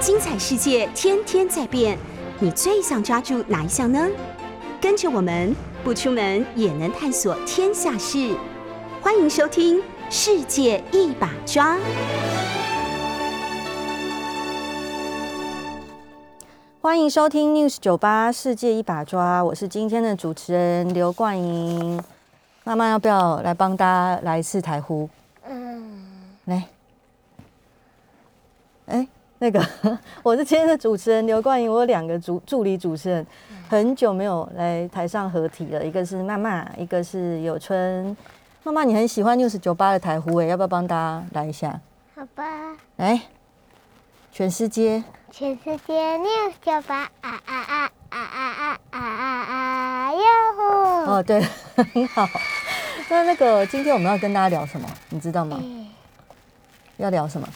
精彩世界天天在变，你最想抓住哪一项呢？跟着我们不出门也能探索天下事，欢迎收听《世界一把抓》。欢迎收听 News 九八世界一把抓，我是今天的主持人刘冠莹。妈妈要不要来帮大家来一次台呼？嗯，来。哎，那个 我是今天的主持人刘冠莹，我有两个助助理主持人，很久没有来台上合体了，一个是妈妈，一个是有春。妈妈，你很喜欢 News 九八的台呼诶，要不要帮大家来一下？好吧。来，全世界。全世界 news 九八啊啊啊啊啊啊啊啊！哟呼！哦，对，很好。那那个今天我们要跟大家聊什么？你知道吗？要聊什么？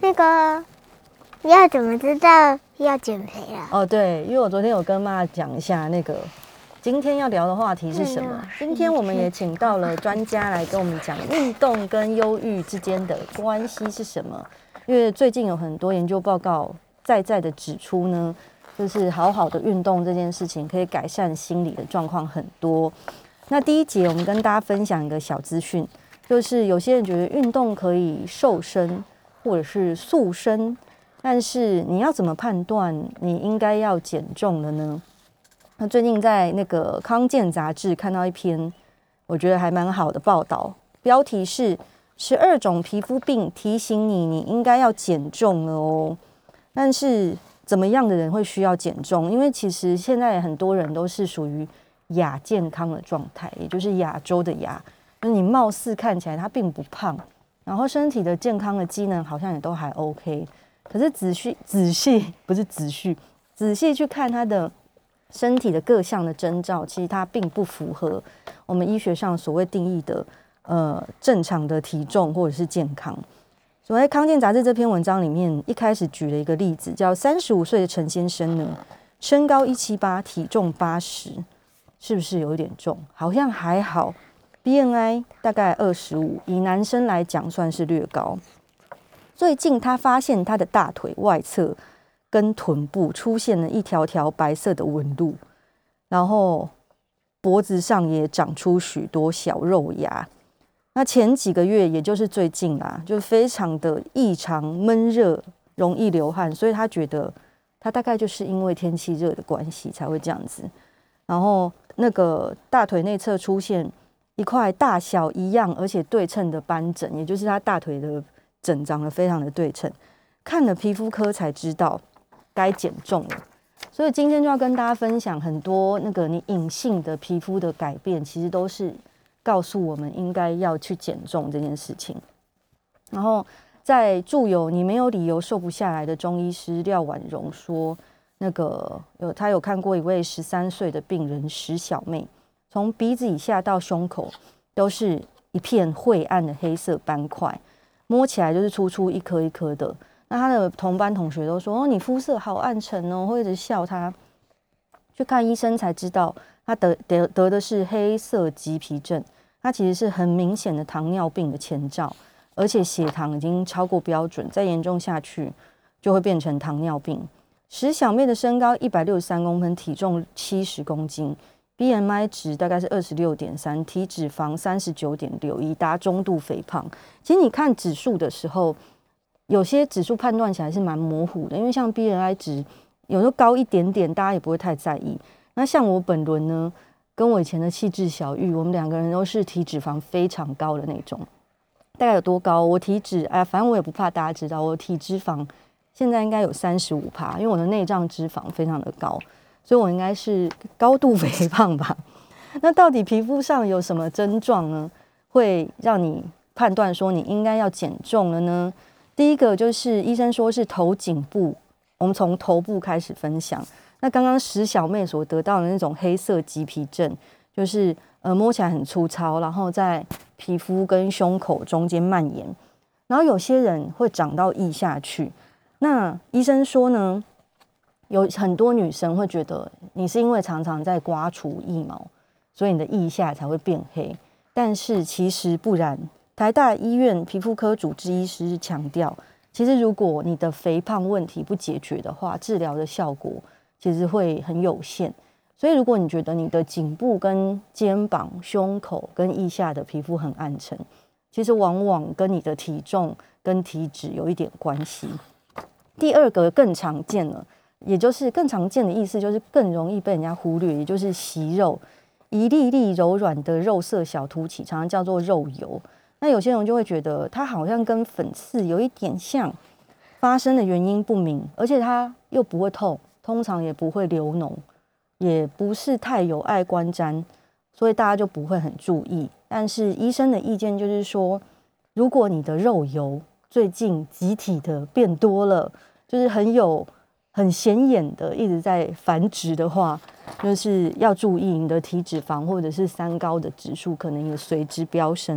那个要怎么知道要减肥了？哦，对，因为我昨天有跟妈讲一下那个今天要聊的话题是什么。今天我们也请到了专家来跟我们讲运动跟忧郁之间的关系是什么。因为最近有很多研究报告。在在的指出呢，就是好好的运动这件事情可以改善心理的状况很多。那第一节我们跟大家分享一个小资讯，就是有些人觉得运动可以瘦身或者是塑身，但是你要怎么判断你应该要减重了呢？那最近在那个康健杂志看到一篇我觉得还蛮好的报道，标题是十二种皮肤病提醒你你应该要减重了哦。但是怎么样的人会需要减重？因为其实现在很多人都是属于亚健康的状态，也就是亚洲的亚，就是你貌似看起来他并不胖，然后身体的健康的机能好像也都还 OK，可是仔细仔细 不是仔细仔细去看他的身体的各项的征兆，其实他并不符合我们医学上所谓定义的呃正常的体重或者是健康。所在康健杂志这篇文章里面，一开始举了一个例子，叫三十五岁的陈先生呢，身高一七八，体重八十，是不是有点重？好像还好，BNI 大概二十五，以男生来讲算是略高。最近他发现他的大腿外侧跟臀部出现了一条条白色的纹路，然后脖子上也长出许多小肉芽。那前几个月，也就是最近啊，就非常的异常闷热，容易流汗，所以他觉得他大概就是因为天气热的关系才会这样子。然后那个大腿内侧出现一块大小一样而且对称的斑疹，也就是他大腿的整长得非常的对称。看了皮肤科才知道该减重了，所以今天就要跟大家分享很多那个你隐性的皮肤的改变，其实都是。告诉我们应该要去减重这件事情。然后在著有《你没有理由瘦不下来》的中医师廖婉容说，那个有他有看过一位十三岁的病人石小妹，从鼻子以下到胸口都是一片晦暗的黑色斑块，摸起来就是粗粗一颗一颗的。那他的同班同学都说：“哦，你肤色好暗沉哦。”会一直笑他。去看医生才知道。他得得得的是黑色棘皮症，他其实是很明显的糖尿病的前兆，而且血糖已经超过标准，再严重下去就会变成糖尿病。石小妹的身高一百六十三公分，体重七十公斤，BMI 值大概是二十六点三，体脂肪三十九点六，已达中度肥胖。其实你看指数的时候，有些指数判断起来是蛮模糊的，因为像 BMI 值有时候高一点点，大家也不会太在意。那像我本轮呢，跟我以前的气质小玉，我们两个人都是体脂肪非常高的那种。大概有多高？我体脂哎，反正我也不怕大家知道，我体脂肪现在应该有三十五趴，因为我的内脏脂肪非常的高，所以我应该是高度 肥胖吧。那到底皮肤上有什么症状呢，会让你判断说你应该要减重了呢？第一个就是医生说是头颈部，我们从头部开始分享。那刚刚石小妹所得到的那种黑色棘皮症，就是呃摸起来很粗糙，然后在皮肤跟胸口中间蔓延，然后有些人会长到腋下去。那医生说呢，有很多女生会觉得你是因为常常在刮除腋毛，所以你的腋下才会变黑，但是其实不然。台大医院皮肤科主治医师强调，其实如果你的肥胖问题不解决的话，治疗的效果其实会很有限。所以如果你觉得你的颈部、跟肩膀、胸口跟腋下的皮肤很暗沉，其实往往跟你的体重跟体脂有一点关系。第二个更常见了，也就是更常见的意思，就是更容易被人家忽略，也就是息肉，一粒粒柔软的肉色小凸起，常常叫做肉油。那有些人就会觉得它好像跟粉刺有一点像，发生的原因不明，而且它又不会痛，通常也不会流脓，也不是太有碍观瞻，所以大家就不会很注意。但是医生的意见就是说，如果你的肉油最近集体的变多了，就是很有很显眼的一直在繁殖的话，就是要注意你的体脂肪或者是三高的指数可能也随之飙升。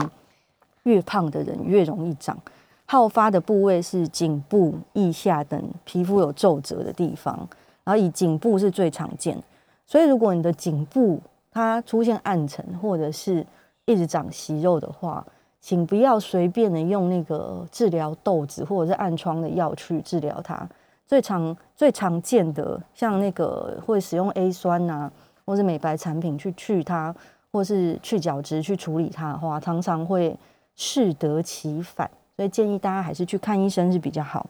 越胖的人越容易长，好发的部位是颈部、腋下等皮肤有皱褶的地方，然后以颈部是最常见。所以如果你的颈部它出现暗沉或者是一直长息肉的话，请不要随便的用那个治疗痘子或者是暗疮的药去治疗它。最常最常见的像那个会使用 A 酸呐，或是美白产品去去它，或是去角质去处理它的话，常常会适得其反。所以建议大家还是去看医生是比较好。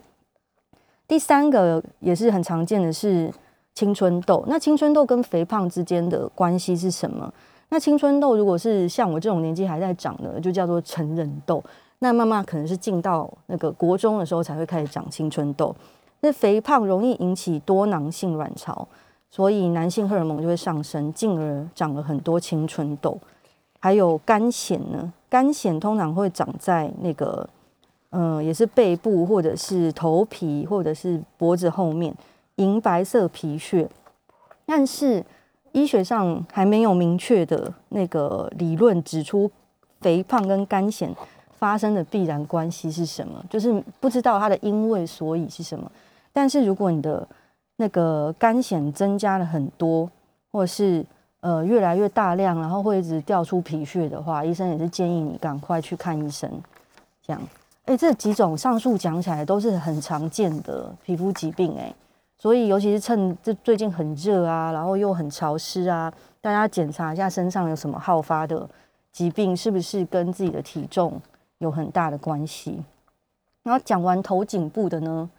第三个也是很常见的是青春痘。那青春痘跟肥胖之间的关系是什么？那青春痘如果是像我这种年纪还在长的，就叫做成人痘。那妈妈可能是进到那个国中的时候才会开始长青春痘。那肥胖容易引起多囊性卵巢，所以男性荷尔蒙就会上升，进而长了很多青春痘。还有肝藓呢，肝藓通常会长在那个，嗯，也是背部或者是头皮或者是脖子后面，银白色皮屑，但是。医学上还没有明确的那个理论指出肥胖跟肝藓发生的必然关系是什么，就是不知道它的因为所以是什么。但是如果你的那个肝癣增加了很多，或者是呃越来越大量，然后会一直掉出皮屑的话，医生也是建议你赶快去看医生。这样，哎，这几种上述讲起来都是很常见的皮肤疾病，哎。所以，尤其是趁这最近很热啊，然后又很潮湿啊，大家检查一下身上有什么好发的疾病，是不是跟自己的体重有很大的关系？然后讲完头颈部的呢，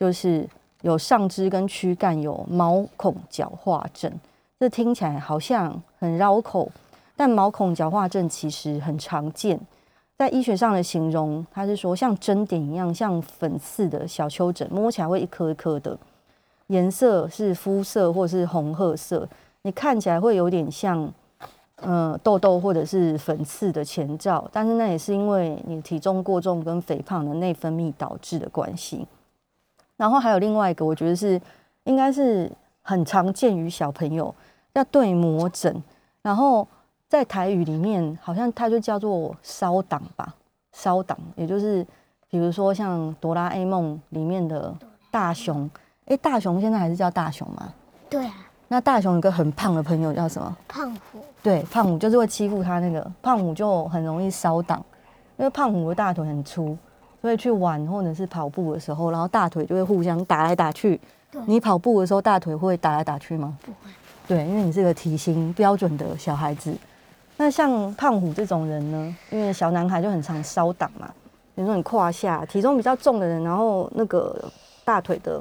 就是有上肢跟躯干有毛孔角化症，这听起来好像很绕口，但毛孔角化症其实很常见，在医学上的形容，它是说像针点一样，像粉刺的小丘疹，摸起来会一颗一颗的。颜色是肤色或是红褐色，你看起来会有点像，嗯，痘痘或者是粉刺的前兆，但是那也是因为你体重过重跟肥胖的内分泌导致的关系。然后还有另外一个，我觉得是应该是很常见于小朋友，要对魔枕。然后在台语里面，好像它就叫做烧党吧，烧党，也就是比如说像哆啦 A 梦里面的大雄。哎，大雄现在还是叫大雄吗？对啊。那大雄有个很胖的朋友叫什么？胖虎。对，胖虎就是会欺负他那个胖虎，就很容易烧挡，因为胖虎的大腿很粗，所以去玩或者是跑步的时候，然后大腿就会互相打来打去。你跑步的时候大腿会打来打去吗？不会。对，因为你是个体型标准的小孩子。那像胖虎这种人呢，因为小男孩就很常烧挡嘛，比如说你胯下体重比较重的人，然后那个大腿的。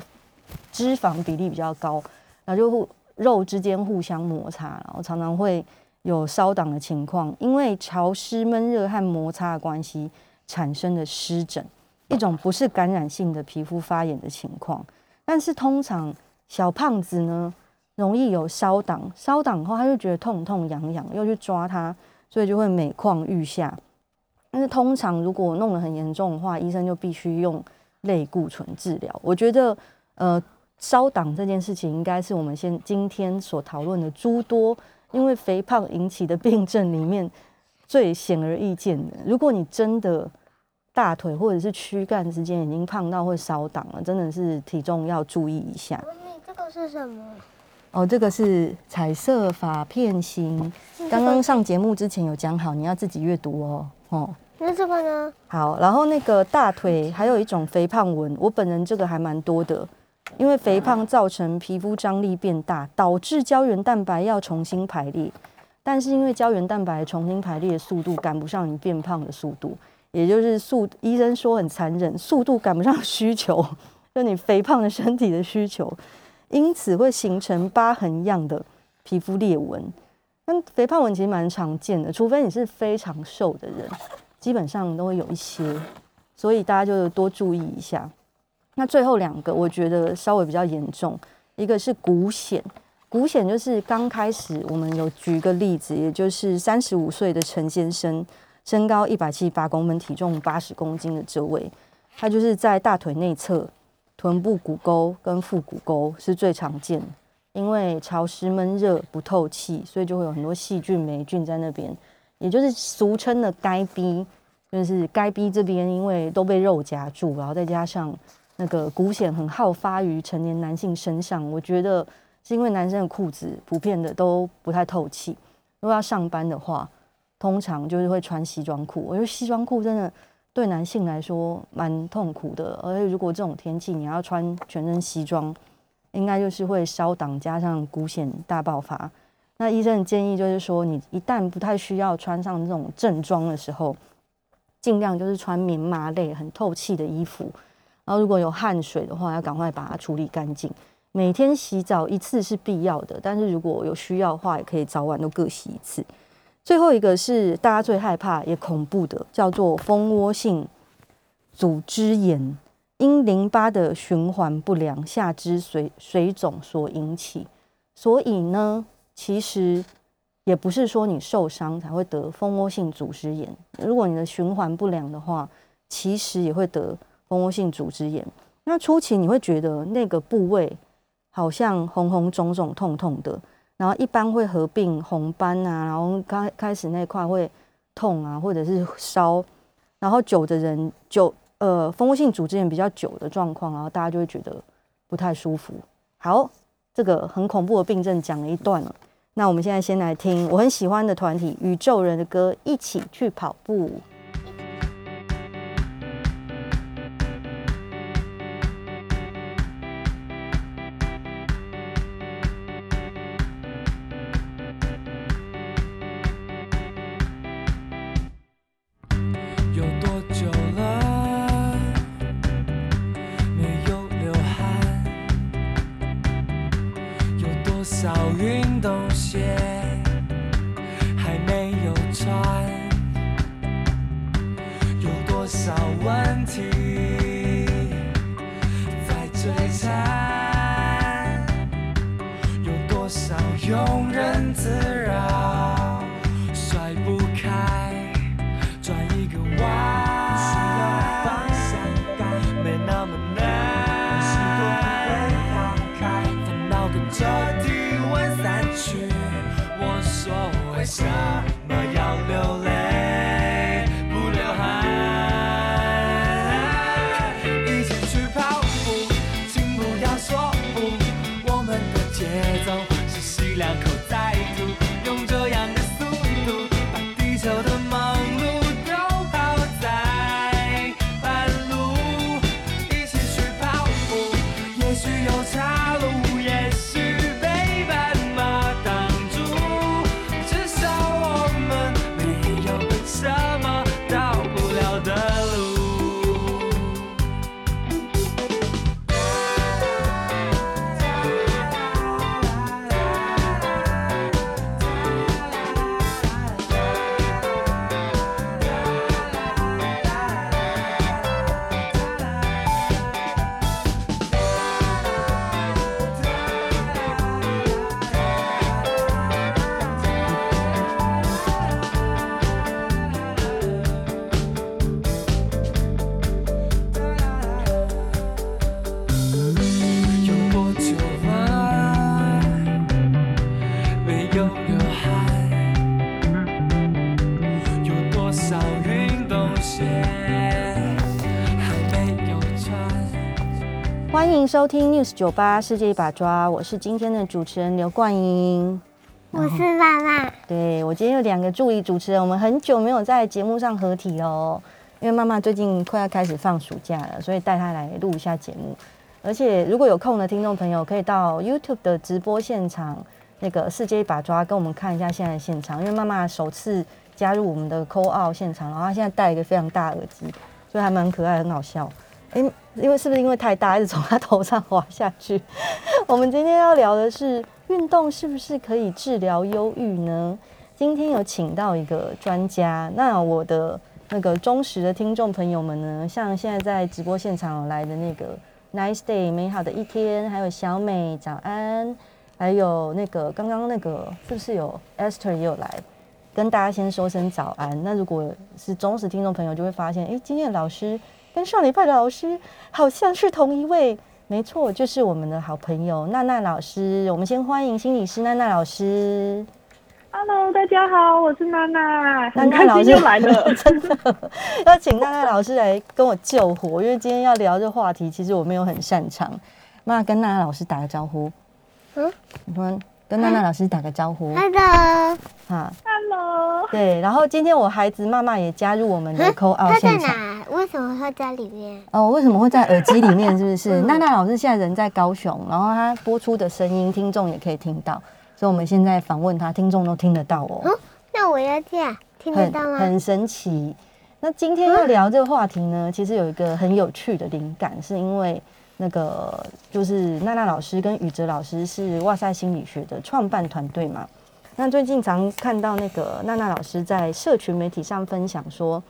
脂肪比例比较高，然后就肉之间互相摩擦，然后常常会有烧挡的情况，因为潮湿、闷热和摩擦的关系产生的湿疹，一种不是感染性的皮肤发炎的情况。但是通常小胖子呢，容易有烧挡，烧挡后他就觉得痛痛痒痒，又去抓它，所以就会每况愈下。但是通常如果弄得很严重的话，医生就必须用类固醇治疗。我觉得。呃，烧挡这件事情应该是我们先今天所讨论的诸多因为肥胖引起的 病症里面最显而易见的。如果你真的大腿或者是躯干之间已经胖到会烧挡了，真的是体重要注意一下。这个是什么？哦，这个是彩色发片型。刚刚上节目之前有讲好，你要自己阅读哦。哦，那这个呢？好，然后那个大腿还有一种肥胖纹，我本人这个还蛮多的，因为肥胖造成皮肤张力变大，导致胶原蛋白要重新排列，但是因为胶原蛋白重新排列的速度赶不上你变胖的速度，也就是速医生说很残忍，速度赶不上需求，就你肥胖的身体的需求，因此会形成疤痕样的皮肤裂纹。那肥胖纹其实蛮常见的，除非你是非常瘦的人，基本上都会有一些，所以大家就多注意一下。那最后两个，我觉得稍微比较严重，一个是骨癣，骨癣就是刚开始我们有举一个例子，也就是三十五岁的陈先生，身高一百七十八公分，体重八十公斤的这位，他就是在大腿内侧、臀部骨沟跟腹股沟是最常见的。因为潮湿闷热不透气，所以就会有很多细菌霉菌在那边，也就是俗称的该逼，就是该逼这边因为都被肉夹住，然后再加上那个骨癣很好发于成年男性身上，我觉得是因为男生的裤子普遍的都不太透气，如果要上班的话，通常就是会穿西装裤，我觉得西装裤真的对男性来说蛮痛苦的，而且如果这种天气你要穿全身西装。应该就是会烧挡，加上骨癣大爆发。那医生的建议就是说，你一旦不太需要穿上这种正装的时候，尽量就是穿棉麻类、很透气的衣服。然后如果有汗水的话，要赶快把它处理干净。每天洗澡一次是必要的，但是如果有需要的话，也可以早晚都各洗一次。最后一个是大家最害怕也恐怖的，叫做蜂窝性组织炎。因淋巴的循环不良、下肢水水肿所引起，所以呢，其实也不是说你受伤才会得蜂窝性组织炎。如果你的循环不良的话，其实也会得蜂窝性组织炎。那初期你会觉得那个部位好像红红肿肿、痛痛的，然后一般会合并红斑啊，然后开开始那块会痛啊，或者是烧，然后久的人久。呃，蜂窝性组织炎比较久的状况，然后大家就会觉得不太舒服。好，这个很恐怖的病症讲了一段了，那我们现在先来听我很喜欢的团体宇宙人的歌，一起去跑步。造运动鞋。迎收听 News 九八世界一把抓，我是今天的主持人刘冠英。我是娜娜。对我今天有两个助理主持人，我们很久没有在节目上合体哦，因为妈妈最近快要开始放暑假了，所以带她来录一下节目。而且如果有空的听众朋友，可以到 YouTube 的直播现场，那个世界一把抓，跟我们看一下现在的现场。因为妈妈首次加入我们的 Call Out 现场，然后她现在戴一个非常大耳机，所以还蛮可爱，很好笑。哎，因为是不是因为太大，一直从他头上滑下去？我们今天要聊的是运动是不是可以治疗忧郁呢？今天有请到一个专家，那我的那个忠实的听众朋友们呢，像现在在直播现场来的那个。Nice day，美好的一天。还有小美，早安。还有那个刚刚那个，是不是有 Esther 也有来跟大家先说声早安？那如果是忠实听众朋友，就会发现，哎，今天的老师跟上礼拜的老师好像是同一位。没错，就是我们的好朋友娜娜老师。我们先欢迎心理师娜娜老师。Hello，大家好，我是娜娜，娜娜老师又来了，真 的要请娜娜老师来跟我救火，因为今天要聊这话题，其实我没有很擅长。那跟娜娜老师打个招呼，嗯，你们跟娜娜老师打个招呼，Hello，哈，Hello，对，然后今天我孩子妈妈也加入我们的 call out 现场，为什么会在里面？哦，为什么会在耳机里面？是不是？娜娜老师现在人在高雄，然后她播出的声音，听众也可以听到。所以我们现在访问她，听众都听得到哦。那我要这样听得到吗？很神奇。那今天要聊这个话题呢，其实有一个很有趣的灵感，是因为那个就是娜娜老师跟宇哲老师是哇塞心理学的创办团队嘛。那最近常看到那个娜娜老师在社群媒体上分享说，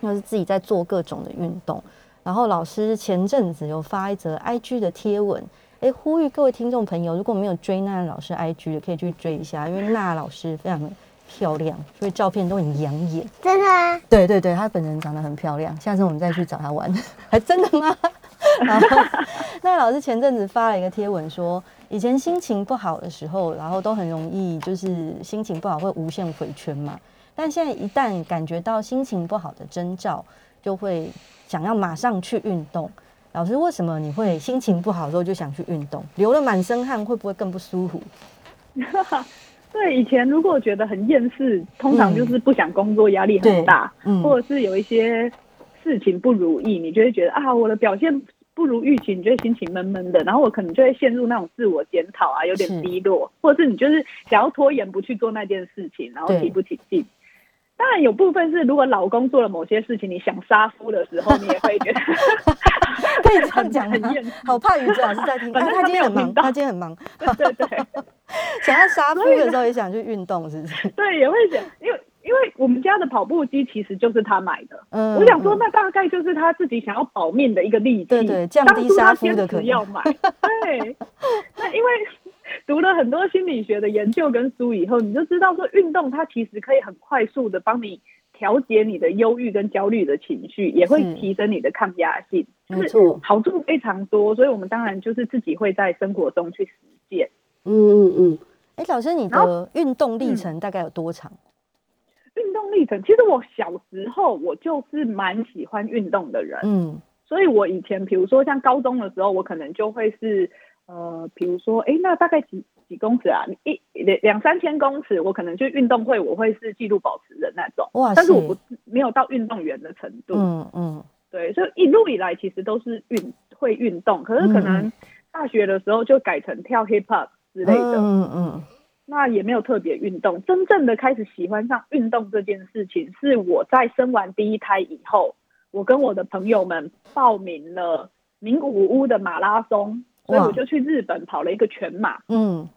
就是自己在做各种的运动。然后老师前阵子有发一则 IG 的贴文。哎，呼吁各位听众朋友，如果没有追娜娜老师 IG 的，可以去追一下，因为娜老师非常的漂亮，所以照片都很养眼。真的啊？对对对，她本人长得很漂亮。下次我们再去找她玩，还真的吗？然后娜老师前阵子发了一个贴文，说以前心情不好的时候，然后都很容易就是心情不好会无限回圈嘛。但现在一旦感觉到心情不好的征兆，就会想要马上去运动。老师，为什么你会心情不好的时候就想去运动？流了满身汗会不会更不舒服？对，以前如果觉得很厌世，通常就是不想工作，压力很大，或者是有一些事情不如意，你就会觉得啊，我的表现不如预期，你就会心情闷闷的，然后我可能就会陷入那种自我检讨啊，有点低落，或者是你就是想要拖延不去做那件事情，然后提不起劲。当然有部分是，如果老公做了某些事情，你想杀夫的时候，你也会觉得 可以这样讲很厌。好怕宇哲老师在听，他今天很忙，他今天很忙。对对，想要杀夫的时候也想去运动，是不是？对，也会想，因为因为我们家的跑步机其实就是他买的。嗯，我想说，那大概就是他自己想要保命的一个利器。对对，降低杀夫的可能。要买。对，那因为。读了很多心理学的研究跟书以后，你就知道说运动它其实可以很快速的帮你调节你的忧郁跟焦虑的情绪，也会提升你的抗压性，就是好处非常多。所以我们当然就是自己会在生活中去实践。嗯嗯嗯。哎，老师，你的运动历程大概有多长？运动历程，其实我小时候我就是蛮喜欢运动的人。嗯，所以我以前比如说像高中的时候，我可能就会是。呃，比如说，哎，那大概几几公尺啊？一两两三千公尺，我可能就运动会，我会是纪录保持人那种。哇但是我不没有到运动员的程度。嗯嗯。对，所以一路以来其实都是运会运动，可是可能大学的时候就改成跳 hip hop 之类的。嗯嗯。那也没有特别运动，真正的开始喜欢上运动这件事情，是我在生完第一胎以后，我跟我的朋友们报名了名古屋的马拉松。所以我就去日本跑了一个全马。嗯，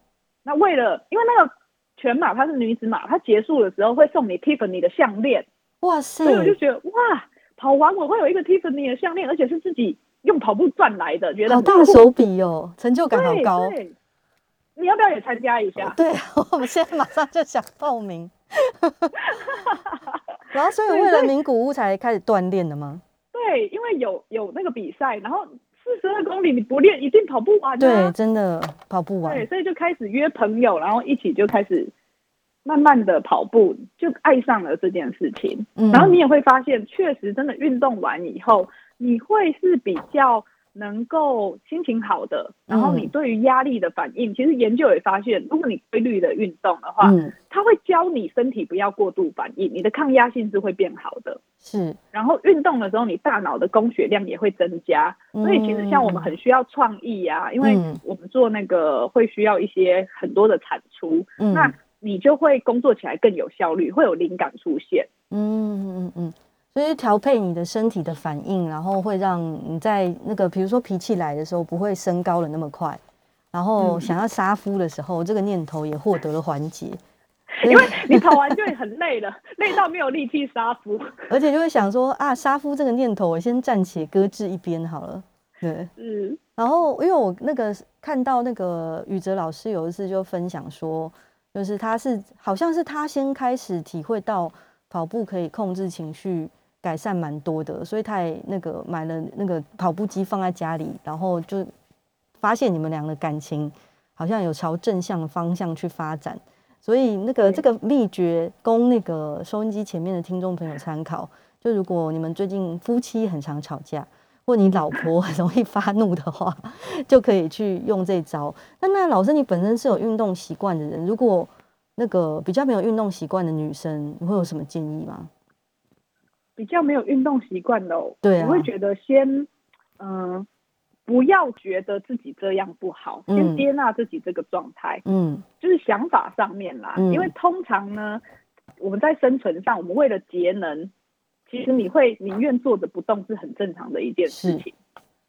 那为了因为那个全马它是女子马，它结束的时候会送你 Tiffany 的项链。哇塞！所以我就觉得哇，跑完我会有一个 Tiffany 的项链，而且是自己用跑步赚来的，觉得好大手笔哦，成就感好高。你要不要也参加一下？对，我们现在马上就想报名。然后，所以为了名古屋才开始锻炼的吗？对，因为有有那个比赛，然后。四十二公里你不练一定跑不完。对，真的跑不完。对，所以就开始约朋友，然后一起就开始慢慢的跑步，就爱上了这件事情。嗯，然后你也会发现，确实真的运动完以后，你会是比较能够心情好的，然后你对于压力的反应，其实研究也发现，如果你规律的运动的话，它会教你身体不要过度反应，你的抗压性是会变好的。是，然后运动的时候，你大脑的供血量也会增加。所以其实像我们很需要创意啊，因为我们做那个会需要一些很多的产出，那你就会工作起来更有效率，会有灵感出现。嗯嗯嗯。所以调配你的身体的反应，然后会让你在那个比如说脾气来的时候不会升高了那么快，然后想要杀夫的时候，这个念头也获得了缓解。因为你跑完就会很累了，累到没有力气杀夫，而且就会想说啊，杀夫这个念头我先暂且搁置一边好了。对，嗯。然后因为我那个看到那个宇哲老师有一次就分享说，就是他是好像是他先开始体会到跑步可以控制情绪。改善蛮多的，所以他也那个买了那个跑步机放在家里，然后就发现你们俩的感情好像有朝正向的方向去发展，所以那个这个秘诀供那个收音机前面的听众朋友参考。就如果你们最近夫妻很常吵架，或你老婆很容易发怒的话，就可以去用这招。那那老师，你本身是有运动习惯的人，如果那个比较没有运动习惯的女生，你会有什么建议吗？比较没有运动习惯的，对，我会觉得先，嗯，不要觉得自己这样不好，先接纳自己这个状态，嗯，就是想法上面啦，因为通常呢，我们在生存上，我们为了节能，其实你会宁愿坐着不动是很正常的一件事情，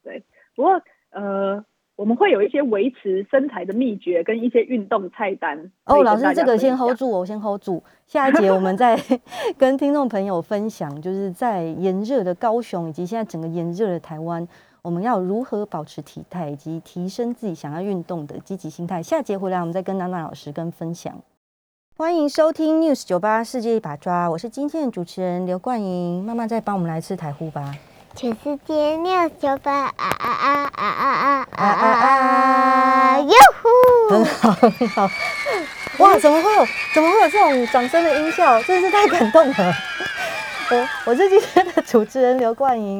对，不过呃。我们会有一些维持身材的秘诀跟一些运动菜单哦。老师，这个先 hold 住，我先 hold 住。下一节我们再 跟听众朋友分享，就是在炎热的高雄以及现在整个炎热的台湾，我们要如何保持体态以及提升自己想要运动的积极心态。下节回来我们再跟娜娜老师跟分享。欢迎收听 News 九八世界一把抓，我是今天的主持人刘冠莹。妈妈再帮我们来吃台呼吧。全世界六九八啊啊啊啊啊啊啊啊啊！哟呼，很好很好，哇！怎么会有怎么会有这种掌声的音效？真是太感动了。我我是今天的主持人刘冠莹，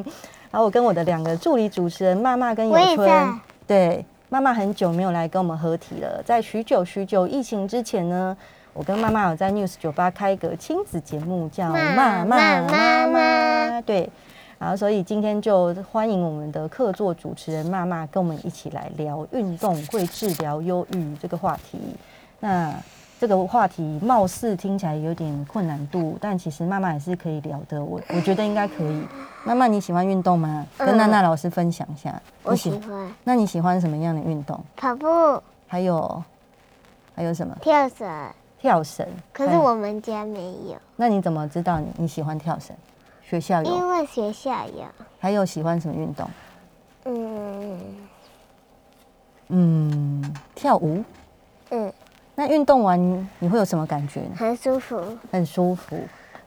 然后我跟我的两个助理主持人妈妈跟有春，对，妈妈很久没有来跟我们合体了。在许久许久疫情之前呢，我跟妈妈有在 News 酒吧开一个亲子节目，叫妈妈妈妈，对。然后，所以今天就欢迎我们的客座主持人妈妈跟我们一起来聊运动会治疗忧郁这个话题。那这个话题貌似听起来有点困难度，但其实妈妈也是可以聊的。我 我觉得应该可以。妈妈，你喜欢运动吗？跟娜娜老师分享一下。我喜欢。那你喜欢什么样的运动？跑步。还有还有什么？跳绳。跳绳。可是我们家没有。那你怎么知道你你喜欢跳绳？学校有，因为学校有。还有喜欢什么运动？嗯嗯，跳舞。嗯，那运动完你会有什么感觉呢？很舒服，很舒服。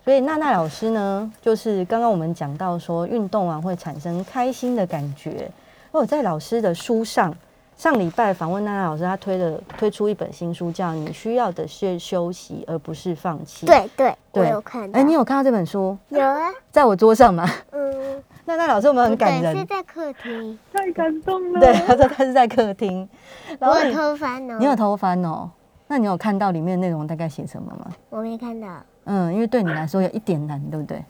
所以娜娜老师呢，就是刚刚我们讲到说，运动完会产生开心的感觉。哦，在老师的书上。上礼拜访问娜娜老师，她推的推出一本新书，叫《你需要的是休息，而不是放弃》。对对，我有看。哎，你有看到这本书？有啊，在我桌上吗？嗯。娜娜老师，我们很感人。是在客厅。太感动了。对，他说他是在客厅。我有偷翻哦。你有偷翻哦？那你有看到里面内容大概写什么吗？我没看到。嗯，因为对你来说有一点难，对不对？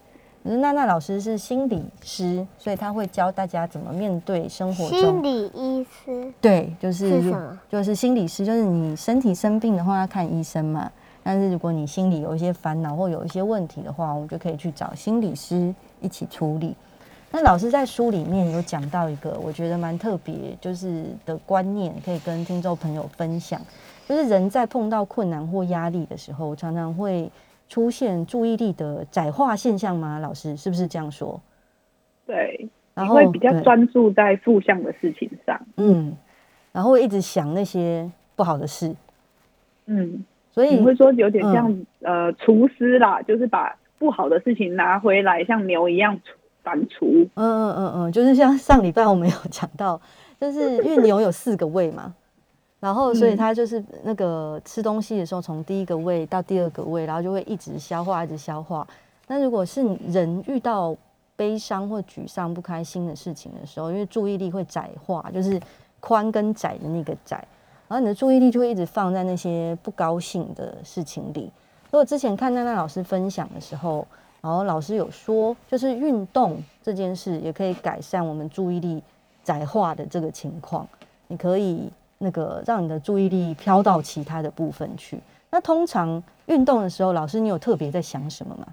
娜娜老师是心理师，所以他会教大家怎么面对生活中。心理医师。对，就是就是心理师，就是你身体生病的话要看医生嘛。但是如果你心里有一些烦恼或有一些问题的话，我们就可以去找心理师一起处理。那老师在书里面有讲到一个我觉得蛮特别，就是的观念，可以跟听众朋友分享。就是人在碰到困难或压力的时候，常常会。出现注意力的窄化现象吗？老师是不是这样说？对，然后会比较专注在负向的事情上，嗯，然后会一直想那些不好的事，嗯，所以你会说有点像呃厨师啦，就是把不好的事情拿回来，像牛一样反刍。嗯嗯嗯嗯，就是像上礼拜我们有讲到，就是因为牛有四个胃嘛。然后，所以他就是那个吃东西的时候，从第一个胃到第二个胃，然后就会一直消化，一直消化。那如果是人遇到悲伤或沮丧、不开心的事情的时候，因为注意力会窄化，就是宽跟窄的那个窄，然后你的注意力就会一直放在那些不高兴的事情里。如果之前看娜娜老师分享的时候，然后老师有说，就是运动这件事也可以改善我们注意力窄化的这个情况。你可以那个让你的注意力飘到其他的部分去。那通常运动的时候，老师你有特别在想什么吗？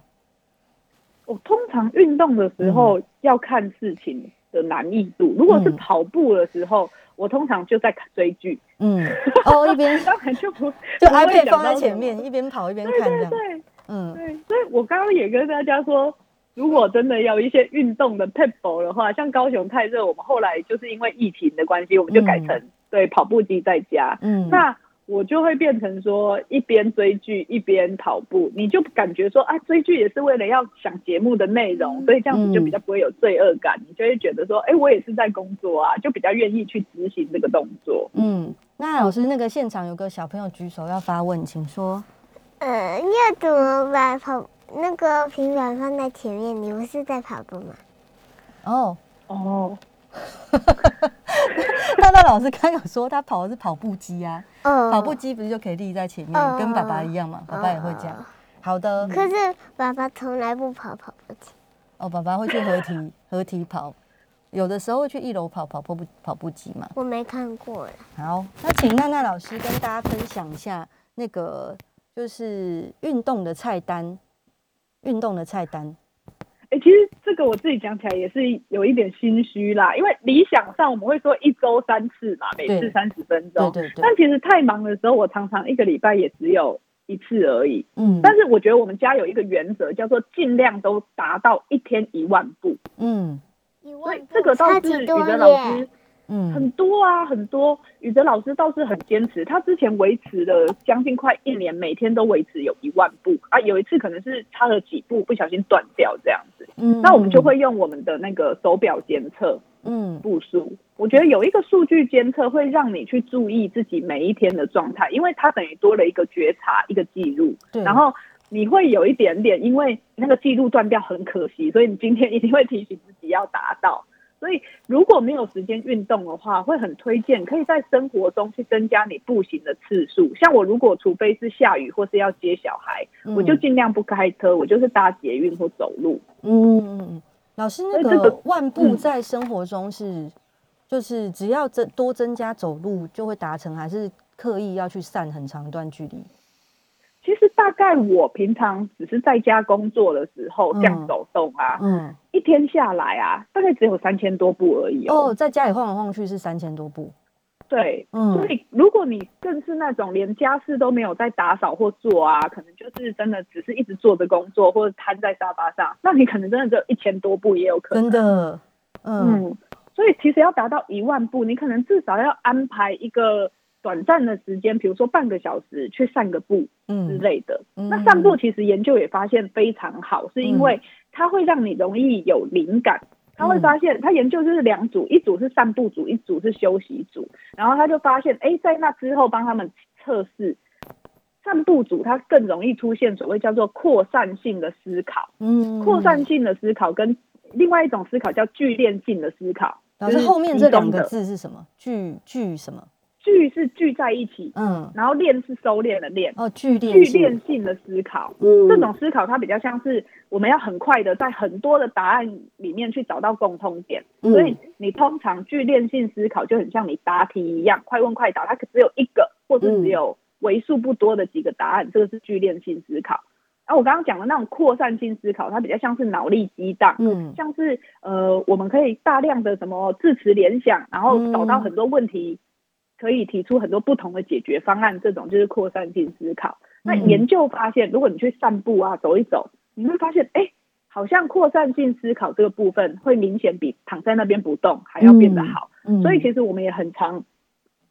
我通常运动的时候要看事情的难易度。如果是跑步的时候，我通常就在追剧。嗯，哦，一边当然就不 就 iPad 放在前面，一边跑一边看这样。嗯，对，所以我刚刚也跟大家说，如果真的要一些运动的 p e b l 的话，像高雄太热，我们后来就是因为疫情的关系，我们就改成对跑步机在家。嗯，那我就会变成说一边追剧一边跑步，你就感觉说啊，追剧也是为了要想节目的内容，所以这样子就比较不会有罪恶感，你就会觉得说，哎，我也是在工作啊，就比较愿意去执行这个动作。嗯，那老师，那个现场有个小朋友举手要发问，请说。呃，要怎么把跑那个平板放在前面？你不是在跑步吗？哦哦，那那老师刚有说他跑的是跑步机啊，跑步机不是就可以立在前面，跟爸爸一样嘛？爸爸也会这样。好的。可是爸爸从来不跑跑步机。哦，爸爸会去合体合体跑，有的时候会去一楼跑跑步跑步机嘛。我没看过好，那请娜娜老师跟大家分享一下那个。就是运动的菜单，运动的菜单。哎，其实这个我自己讲起来也是有一点心虚啦，因为理想上我们会说一周三次嘛，每次三十分钟。对对对。但其实太忙的时候，我常常一个礼拜也只有一次而已。嗯。但是我觉得我们家有一个原则，叫做尽量都达到一天一万步。嗯。一万步。这个倒是你的老师。嗯，很多啊，很多。宇哲老师倒是很坚持，他之前维持了将近快一年，每天都维持有一万步啊。有一次可能是差了几步，不小心断掉这样子。嗯，那我们就会用我们的那个手表监测，嗯，步数。我觉得有一个数据监测会让你去注意自己每一天的状态，因为它等于多了一个觉察，一个记录。对，然后你会有一点点，因为那个记录断掉很可惜，所以你今天一定会提醒自己要达到。所以，如果没有时间运动的话，会很推荐可以在生活中去增加你步行的次数。像我，如果除非是下雨或是要接小孩，我就尽量不开车，我就是搭捷运或走路。嗯，老师，那个万步在生活中是，就是只要增多增加走路就会达成，还是刻意要去散很长一段距离？其实大概我平常只是在家工作的时候这样走动啊，嗯，一天下来啊，大概只有三千多步而已哦。在家里晃来晃去是三千多步，对，嗯。所以如果你更是那种连家事都没有在打扫或做啊，可能就是真的只是一直做着工作或者瘫在沙发上，那你可能真的只有一千多步也有可能。真的，嗯。所以其实要达到一万步，你可能至少要安排一个。短暂的时间，比如说半个小时去散个步之类的。那散步其实研究也发现非常好，是因为它会让你容易有灵感。他会发现，他研究就是两组，一组是散步组，一组是休息组。然后他就发现，哎，在那之后帮他们测试，散步组它更容易出现所谓叫做扩散性的思考。嗯，扩散性的思考跟另外一种思考叫聚链性的思考。老师后面这两个字是什么？聚聚什么？聚是聚在一起，嗯，然后练是收敛的练，哦，聚练聚练性的思考，嗯，这种思考它比较像是我们要很快的在很多的答案里面去找到共通点，所以你通常聚练性思考就很像你答题一样，快问快答，它可只有一个或者只有为数不多的几个答案，这个是聚练性思考。然后我刚刚讲的那种扩散性思考，它比较像是脑力激荡，嗯，像是呃，我们可以大量的什么字词联想，然后找到很多问题。可以提出很多不同的解决方案，这种就是扩散性思考。那研究发现，如果你去散步啊，走一走，你会发现，哎，好像扩散性思考这个部分会明显比躺在那边不动还要变得好。所以其实我们也很常。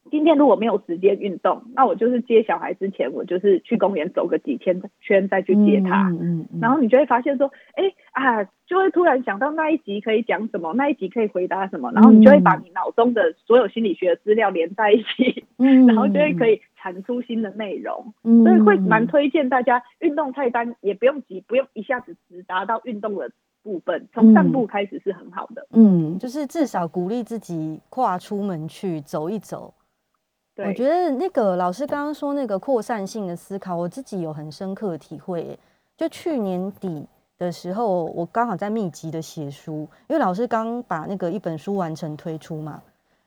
今天如果没有时间运动，那我就是接小孩之前，我就是去公园走个几千圈再去接他。嗯嗯。然后你就会发现说，哎啊，就会突然想到那一集可以讲什么，那一集可以回答什么，然后你就会把你脑中的所有心理学资料连在一起，嗯，然后就会可以产出新的内容，嗯所以会蛮推荐大家运动菜单也不用急，不用一下子直达到运动的部分，从散步开始是很好的。嗯，就是至少鼓励自己跨出门去走一走。我觉得那个老师刚刚说那个扩散性的思考，我自己有很深刻的体会。就去年底的时候，我刚好在密集的写书，因为老师刚把那个一本书完成推出嘛。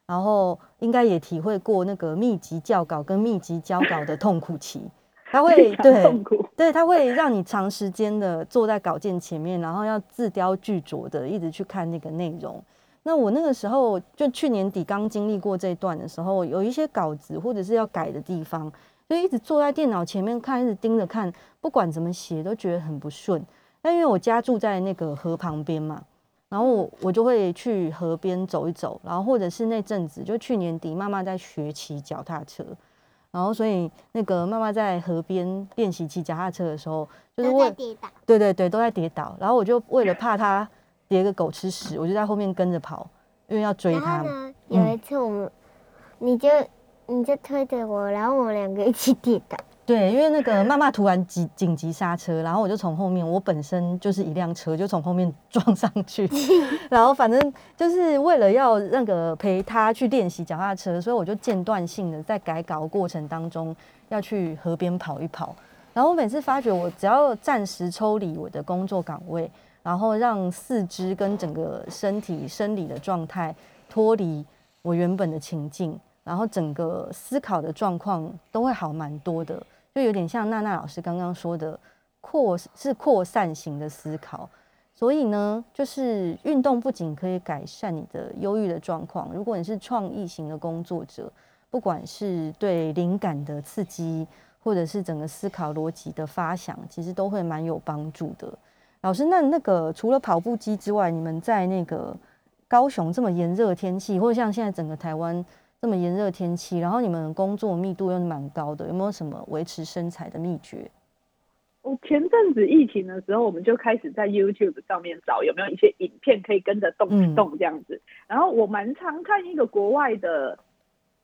然后应该也体会过那个密集校稿跟密集交稿的痛苦期，他会对对，他会让你长时间的坐在稿件前面，然后要字雕句琢的一直去看那个内容。那我那个时候就去年底刚经历过这一段的时候，有一些稿子或者是要改的地方，就一直坐在电脑前面看，一直盯着看，不管怎么写都觉得很不顺。那因为我家住在那个河旁边嘛。然后我我就会去河边走一走，然后或者是那阵子就去年底，妈妈在学骑脚踏车，然后所以那个妈妈在河边练习骑脚踏车的时候，就是会跌倒，对对对，都在跌倒。然后我就为了怕她跌个狗吃屎，我就在后面跟着跑，因为要追她。有一次我们，你就你就推着我，然后我们两个一起跌倒。对，因为那个妈妈突然急紧急刹车，然后我就从后面，我本身就是一辆车，就从后面 撞上去，然后反正就是为了要那个陪他去练习脚踏车，所以我就间断性的在改稿过程当中要去河边跑一跑。然后我每次发觉，我只要暂时抽离我的工作岗位，然后让四肢跟整个身体生理的状态脱离我原本的情境，然后整个思考的状况都会好蛮多的。就有点像娜娜老师刚刚说的，扩是扩散型的思考，所以呢，就是运动不仅可以改善你的忧郁的状况，如果你是创意型的工作者，不管是对灵感的刺激，或者是整个思考逻辑的发想，其实都会蛮有帮助的。老师，那那个除了跑步机之外，你们在那个高雄这么炎热天气，或者像现在整个台湾？这么炎热天气，然后你们工作密度又蛮高的，有没有什么维持身材的秘诀？我前阵子疫情的时候，我们就开始在 YouTube 上面找有没有一些影片可以跟着动一动这样子。然后我蛮常看一个国外的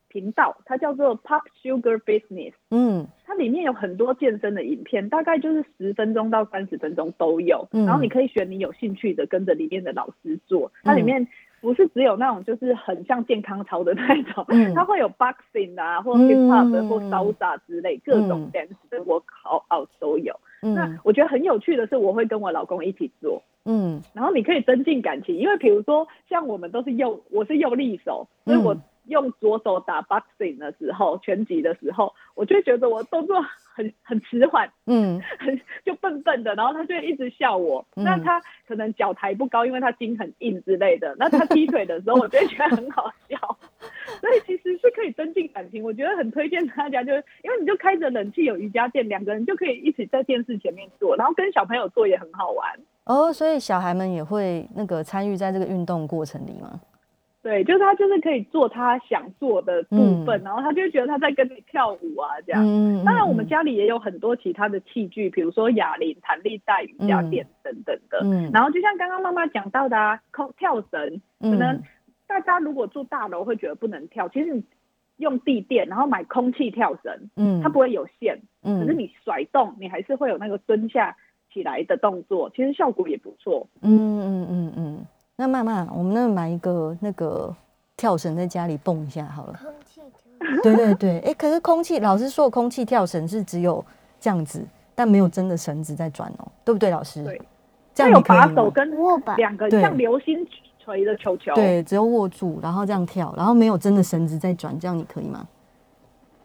频道，它叫做 Pop Sugar Business。嗯，它里面有很多健身的影片，大概就是十分钟到三十分钟都有。然后你可以选你有兴趣的，跟着里面的老师做。它里面。不是只有那种，就是很像健康操的那种，它会有 boxing 啊，或 hip hop 或 salsa 之类各种 dance 的 workout 都有。那我觉得很有趣的是，我会跟我老公一起做，嗯，然后你可以增进感情，因为比如说像我们都是右，我是右利手，所以我。用左手打 boxing 的时候，拳击的时候，我就觉得我动作很很迟缓，嗯，很 就笨笨的，然后他就一直笑我。那他可能脚抬不高，因为他筋很硬之类的。那他踢腿的时候，我就觉得很好笑。所以其实是可以增进感情，我觉得很推荐大家，就是因为你就开着冷气，有瑜伽垫，两个人就可以一起在电视前面做，然后跟小朋友做也很好玩。哦，所以小孩们也会那个参与在这个运动过程里吗？对，就是他就是可以做他想做的部分，然后他就觉得他在跟你跳舞啊，这样。当然，我们家里也有很多其他的器具，比如说哑铃、弹力带、瑜伽垫等等的。然后就像刚刚妈妈讲到的啊，空跳绳，可能大家如果住大楼会觉得不能跳，其实你用地垫，然后买空气跳绳，嗯，它不会有线，嗯，可是你甩动，你还是会有那个蹲下起来的动作，其实效果也不错。嗯嗯嗯嗯。那慢慢，我们那买一个那个跳绳，在家里蹦一下好了。空气跳。对对对，哎，可是空气老师说，空气跳绳是只有这样子，但没有真的绳子在转哦，对不对，老师？对。这样有把手跟握把两个像流星锤的球球。对，只有握住，然后这样跳，然后没有真的绳子在转，这样你可以吗？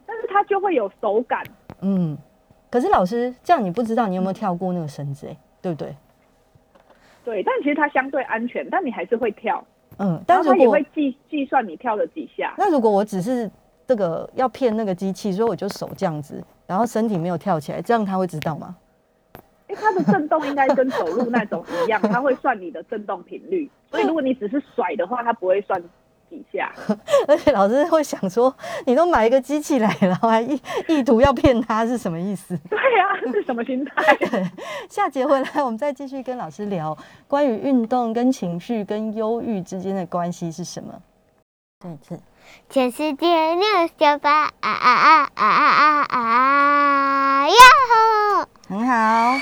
但是它就会有手感。嗯。可是老师，这样你不知道你有没有跳过那个绳子？哎，对不对？对，但其实它相对安全，但你还是会跳。嗯，但是它也会计计算你跳了几下。那如果我只是这个要骗那个机器，所以我就手这样子，然后身体没有跳起来，这样它会知道吗？因为它的震动应该跟走路那种一样，它会算你的震动频率，所以如果你只是甩的话，它不会算。底下，而且老师会想说，你都买一个机器来，然后还意意图要骗他，是什么意思？对呀，是什么心态？下节回来，我们再继续跟老师聊关于运动跟情绪跟忧郁之间的关系是什么。对，是全世界六九八啊啊啊啊啊啊啊！呀吼，很好。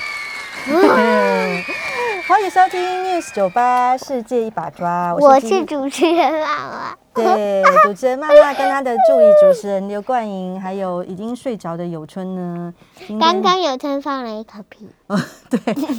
欢迎收听 News 九八世界一把抓，我是主持人妈妈。对，主持人妈妈 跟她的助理主持人刘冠莹，还有已经睡着的有春呢。刚刚有春放了一颗屁，哦，对，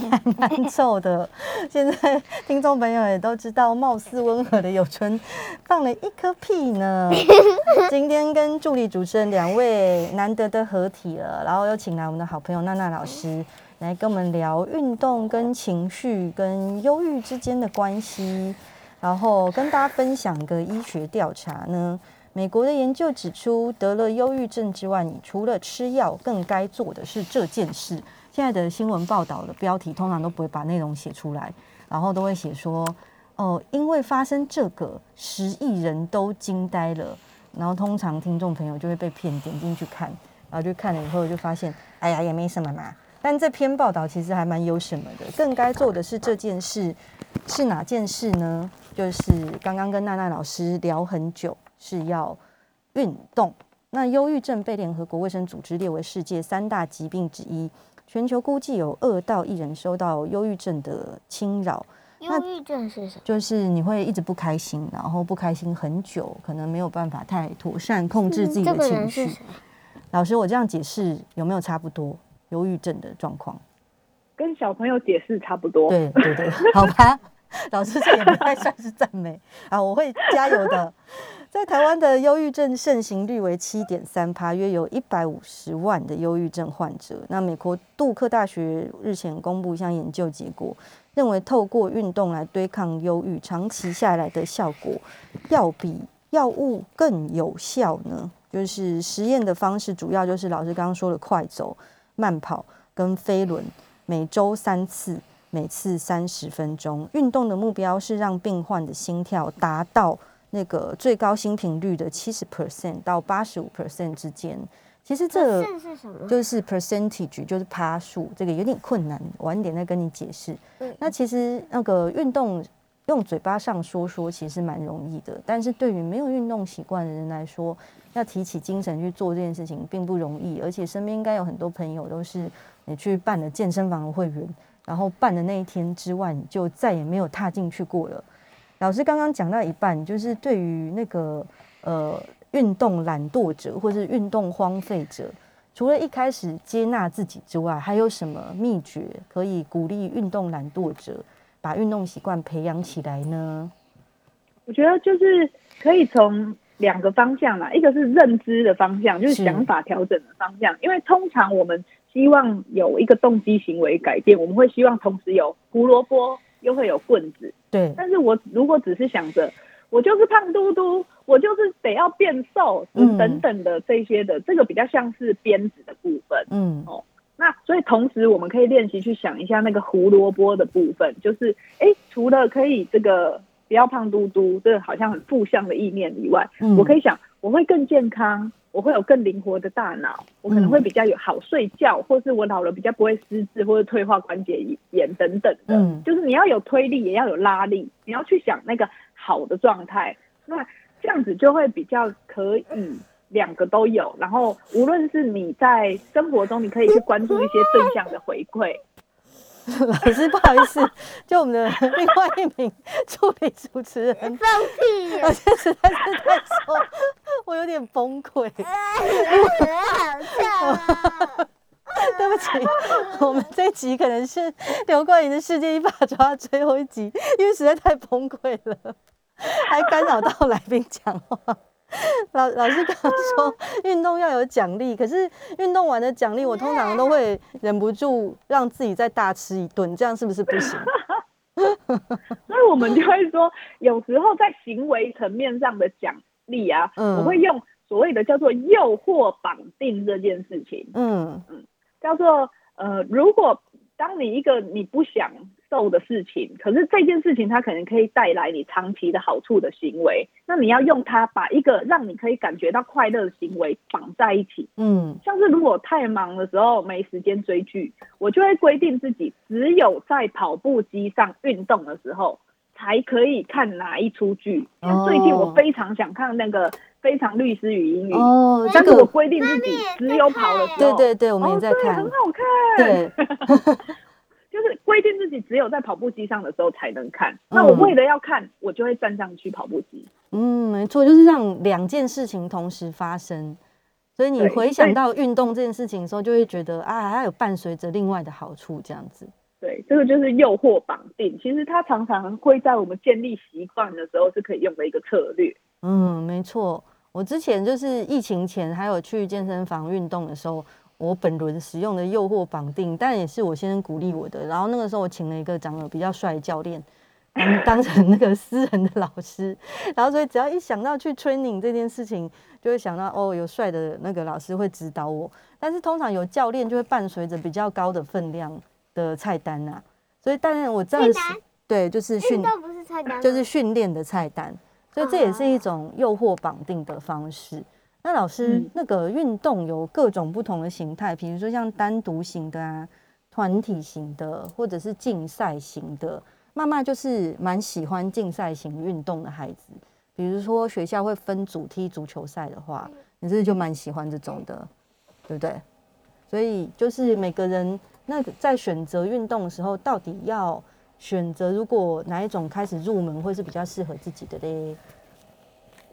还蛮臭的。现在听众朋友也都知道，貌似温和的有春放了一颗屁呢。今天跟助理主持人两位难得的合体了，然后又请来我们的好朋友娜娜老师。来跟我们聊运动跟情绪跟忧郁之间的关系，然后跟大家分享个医学调查呢。美国的研究指出，得了忧郁症之外，你除了吃药，更该做的是这件事。现在的新闻报道的标题通常都不会把内容写出来，然后都会写说：“哦，因为发生这个，十亿人都惊呆了。”然后通常听众朋友就会被骗，点进去看，然后就看了以后就发现：“哎呀，也没什么嘛。”但这篇报道其实还蛮有什么的，更该做的是这件事是哪件事呢？就是刚刚跟娜娜老师聊很久，是要运动。那忧郁症被联合国卫生组织列为世界三大疾病之一，全球估计有二到一人受到忧郁症的侵扰。忧郁症是什么？就是你会一直不开心，然后不开心很久，可能没有办法太妥善控制自己的情绪。老师，我这样解释有没有差不多？忧郁症的状况，跟小朋友解释差不多。对对对，好吧，老师这也不太算是赞美啊，我会加油的。在台湾的忧郁症盛行率为七点三趴，约有一百五十万的忧郁症患者。那美国杜克大学日前公布一项研究结果，认为透过运动来对抗忧郁，长期下来的效果要比药物更有效呢。就是实验的方式，主要就是老师刚刚说的快走。慢跑跟飞轮，每周三次，每次三十分钟。运动的目标是让病患的心跳达到那个最高心频率的七十 percent 到八十五 percent 之间。其实这个就是 percentage，就是趴数，这个有点困难，晚点再跟你解释。那其实那个运动用嘴巴上说说，其实蛮容易的，但是对于没有运动习惯的人来说，要提起精神去做这件事情并不容易，而且身边应该有很多朋友都是你去办了健身房的会员，然后办的那一天之外，你就再也没有踏进去过了。老师刚刚讲到一半，就是对于那个呃运动懒惰者或是运动荒废者，除了一开始接纳自己之外，还有什么秘诀可以鼓励运动懒惰者把运动习惯培养起来呢？我觉得就是可以从。两个方向啦，一个是认知的方向，就是想法调整的方向。因为通常我们希望有一个动机行为改变，我们会希望同时有胡萝卜又会有棍子。对。但是我如果只是想着我就是胖嘟嘟，我就是得要变瘦，等等的这些的，这个比较像是鞭子的部分。嗯。哦，那所以同时我们可以练习去想一下那个胡萝卜的部分，就是哎，除了可以这个。不要胖嘟嘟，这好像很负向的意念以外，我可以想，我会更健康，我会有更灵活的大脑，我可能会比较有好睡觉，或是我老了比较不会失智或者退化关节炎等等的。嗯，就是你要有推力，也要有拉力，你要去想那个好的状态，那这样子就会比较可以两个都有。然后无论是你在生活中，你可以去关注一些正向的回馈。老师，不好意思，就我们的另外一名助理主持人放屁，而且实在是太丑，我有点崩溃。好笑啊！对不起，我们这集可能是刘冠莹的世界一把抓最后一集，因为实在太崩溃了，还干扰到来宾讲话。老老师刚刚说 运动要有奖励，可是运动完的奖励，我通常都会忍不住让自己再大吃一顿，这样是不是不行？所以我们就会说，有时候在行为层面上的奖励啊，我会用所谓的叫做诱惑绑定这件事情。嗯嗯，叫做呃，如果当你一个你不想。瘦的事情，可是这件事情它可能可以带来你长期的好处的行为，那你要用它把一个让你可以感觉到快乐的行为绑在一起。嗯，像是如果太忙的时候没时间追剧，我就会规定自己只有在跑步机上运动的时候才可以看哪一出剧。最近我非常想看那个《非常律师与英语》哦，但是我规定自己只有跑的时候，对对对，我们也在看，很好看。对，就是规定自己只有在跑步机上的时候才能看。那我为了要看，我就会站上去跑步机。嗯，没错，就是让两件事情同时发生。所以你回想到运动这件事情的时候，就会觉得啊，它有伴随着另外的好处，这样子。对，这个就是诱惑绑定。其实它常常会在我们建立习惯的时候是可以用的一个策略。嗯，没错。我之前就是疫情前还有去健身房运动的时候，我本轮使用的诱惑绑定，但也是我先生鼓励我的。然后那个时候我请了一个长得比较帅的教练。当当成那个私人的老师，然后所以只要一想到去 training 这件事情，就会想到哦，有帅的那个老师会指导我。但是通常有教练就会伴随着比较高的分量的菜单呐，所以当然我这样是对，就是训不是菜单，就是训练的菜单，所以这也是一种诱惑绑定的方式。那老师，那个运动有各种不同的形态，比如说像单独型的啊、团体型的，或者是竞赛型的。妈妈就是蛮喜欢竞赛型运动的孩子，比如说学校会分组踢足球赛的话，你是不是就蛮喜欢这种的，对不对？所以就是每个人那在选择运动的时候，到底要选择如果哪一种开始入门会是比较适合自己的嘞？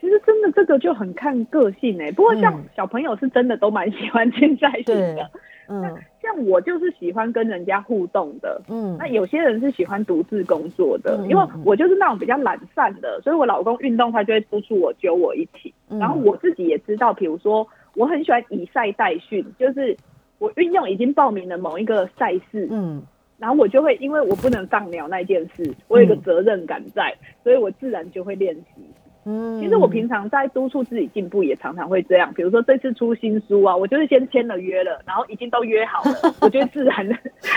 其实真的这个就很看个性哎，不过像小朋友是真的都蛮喜欢竞赛型的。嗯，像我就是喜欢跟人家互动的，嗯，那有些人是喜欢独自工作的，因为我就是那种比较懒散的，所以我老公运动他就会督促我揪我一起，然后我自己也知道，比如说我很喜欢以赛代训，就是我运用已经报名了某一个赛事，嗯，然后我就会因为我不能放鸟那件事，我有一个责任感在，所以我自然就会练习。嗯，其实我平常在督促自己进步，也常常会这样。比如说这次出新书啊，我就是先签了约了，然后已经都约好了，我就自然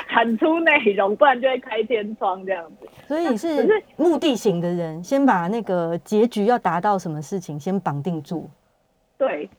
产出内容，不然就会开天窗这样子。所以是目的型的人，先把那个结局要达到什么事情先绑定住。对，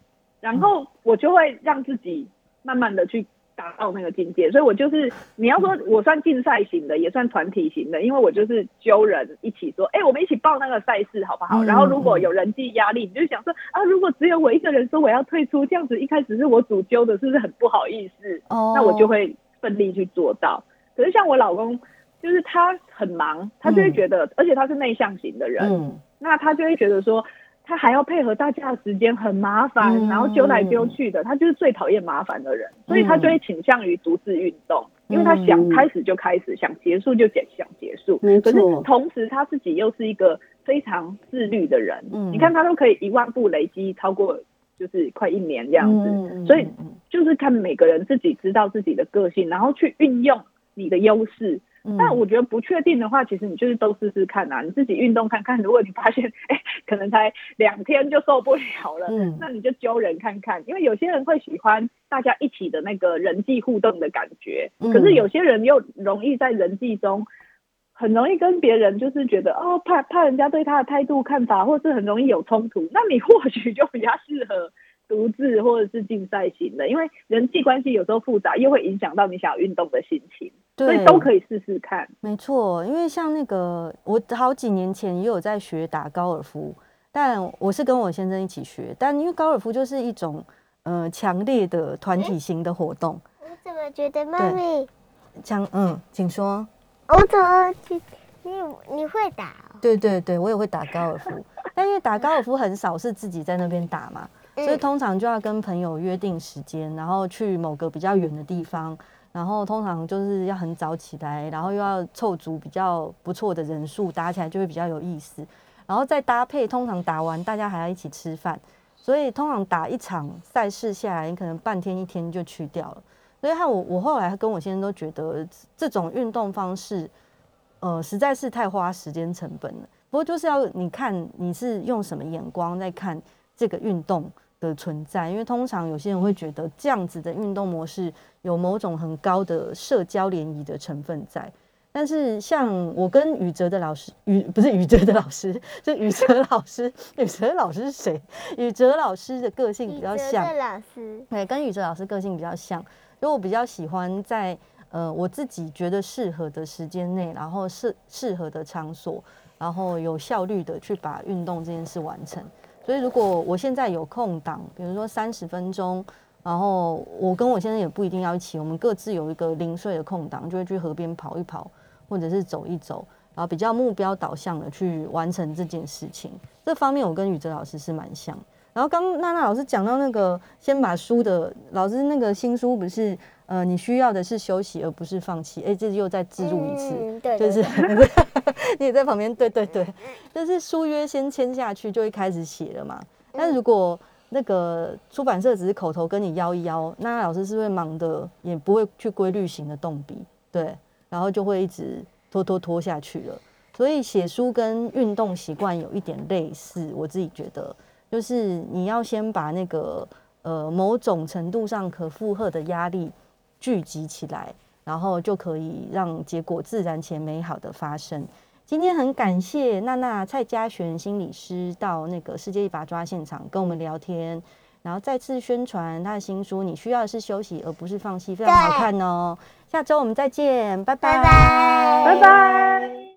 然后我就会让自己慢慢的去。达到那个境界，所以我就是你要说我算竞赛型的，也算团体型的，因为我就是揪人一起说，哎，我们一起报那个赛事好不好？然后如果有人际压力，你就想说啊，如果只有我一个人说我要退出，这样子一开始是我主揪的，是不是很不好意思？哦，那我就会奋力去做到。可是像我老公，就是他很忙，他就会觉得，而且他是内向型的人，那他就会觉得说。他还要配合大家的时间，很麻烦，然后揪来揪去的，他就是最讨厌麻烦的人，所以他就会倾向于独自运动，因为他想开始就开始，想结束就结想结束。可是同时他自己又是一个非常自律的人，你看他都可以一万步累积超过，就是快一年这样子。所以就是看每个人自己知道自己的个性，然后去运用你的优势。但我觉得不确定的话，其实你就是都试试看啊，你自己运动看看。如果你发现，哎，可能才两天就受不了了，嗯，那你就揪人看看。因为有些人会喜欢大家一起的那个人际互动的感觉，可是有些人又容易在人际中很容易跟别人就是觉得哦，怕怕人家对他的态度看法，或是很容易有冲突。那你或许就比较适合独自或者是竞赛型的，因为人际关系有时候复杂，又会影响到你想要运动的心情。所以都可以试试看，没错。因为像那个，我好几年前也有在学打高尔夫，但我是跟我先生一起学。但因为高尔夫就是一种呃强烈的团体型的活动。我怎么觉得妈咪强？嗯，请说。我怎么你你会打？对对对，我也会打高尔夫。但因为打高尔夫很少是自己在那边打嘛，所以通常就要跟朋友约定时间，然后去某个比较远的地方。然后通常就是要很早起来，然后又要凑足比较不错的人数，打起来就会比较有意思。然后再搭配，通常打完大家还要一起吃饭，所以通常打一场赛事下来，你可能半天一天就去掉了。所以看我，我后来跟我先生都觉得这种运动方式，呃，实在是太花时间成本了。不过就是要你看你是用什么眼光在看这个运动。的存在，因为通常有些人会觉得这样子的运动模式有某种很高的社交联谊的成分在，但是像我跟宇哲的老师，宇不是宇哲的老师，是宇哲老师，宇哲老师是谁？宇哲老师的个性比较像老师，对，跟宇哲老师个性比较像，因为我比较喜欢在呃我自己觉得适合的时间内，然后适适合的场所。然后有效率的去把运动这件事完成。所以如果我现在有空档，比如说三十分钟，然后我跟我先生也不一定要一起，我们各自有一个零碎的空档，就会去河边跑一跑，或者是走一走，然后比较目标导向的去完成这件事情。这方面我跟宇哲老师是蛮像。然后刚娜娜老师讲到那个，先把书的老师那个新书不是，呃，你需要的是休息而不是放弃。哎，这又再自入一次，对，就是 你也在旁边，对对对，就是书约先签下去就会开始写了嘛。但如果那个出版社只是口头跟你邀一邀，娜娜老师是会忙的，也不会去规律型的动笔，对，然后就会一直拖拖拖下去了。所以写书跟运动习惯有一点类似，我自己觉得。就是你要先把那个呃某种程度上可负荷的压力聚集起来，然后就可以让结果自然且美好的发生。今天很感谢娜娜蔡嘉璇心理师到那个世界一把抓现场跟我们聊天，然后再次宣传她的新书。你需要的是休息而不是放弃，非常好看哦。下周我们再见，拜拜，拜拜拜。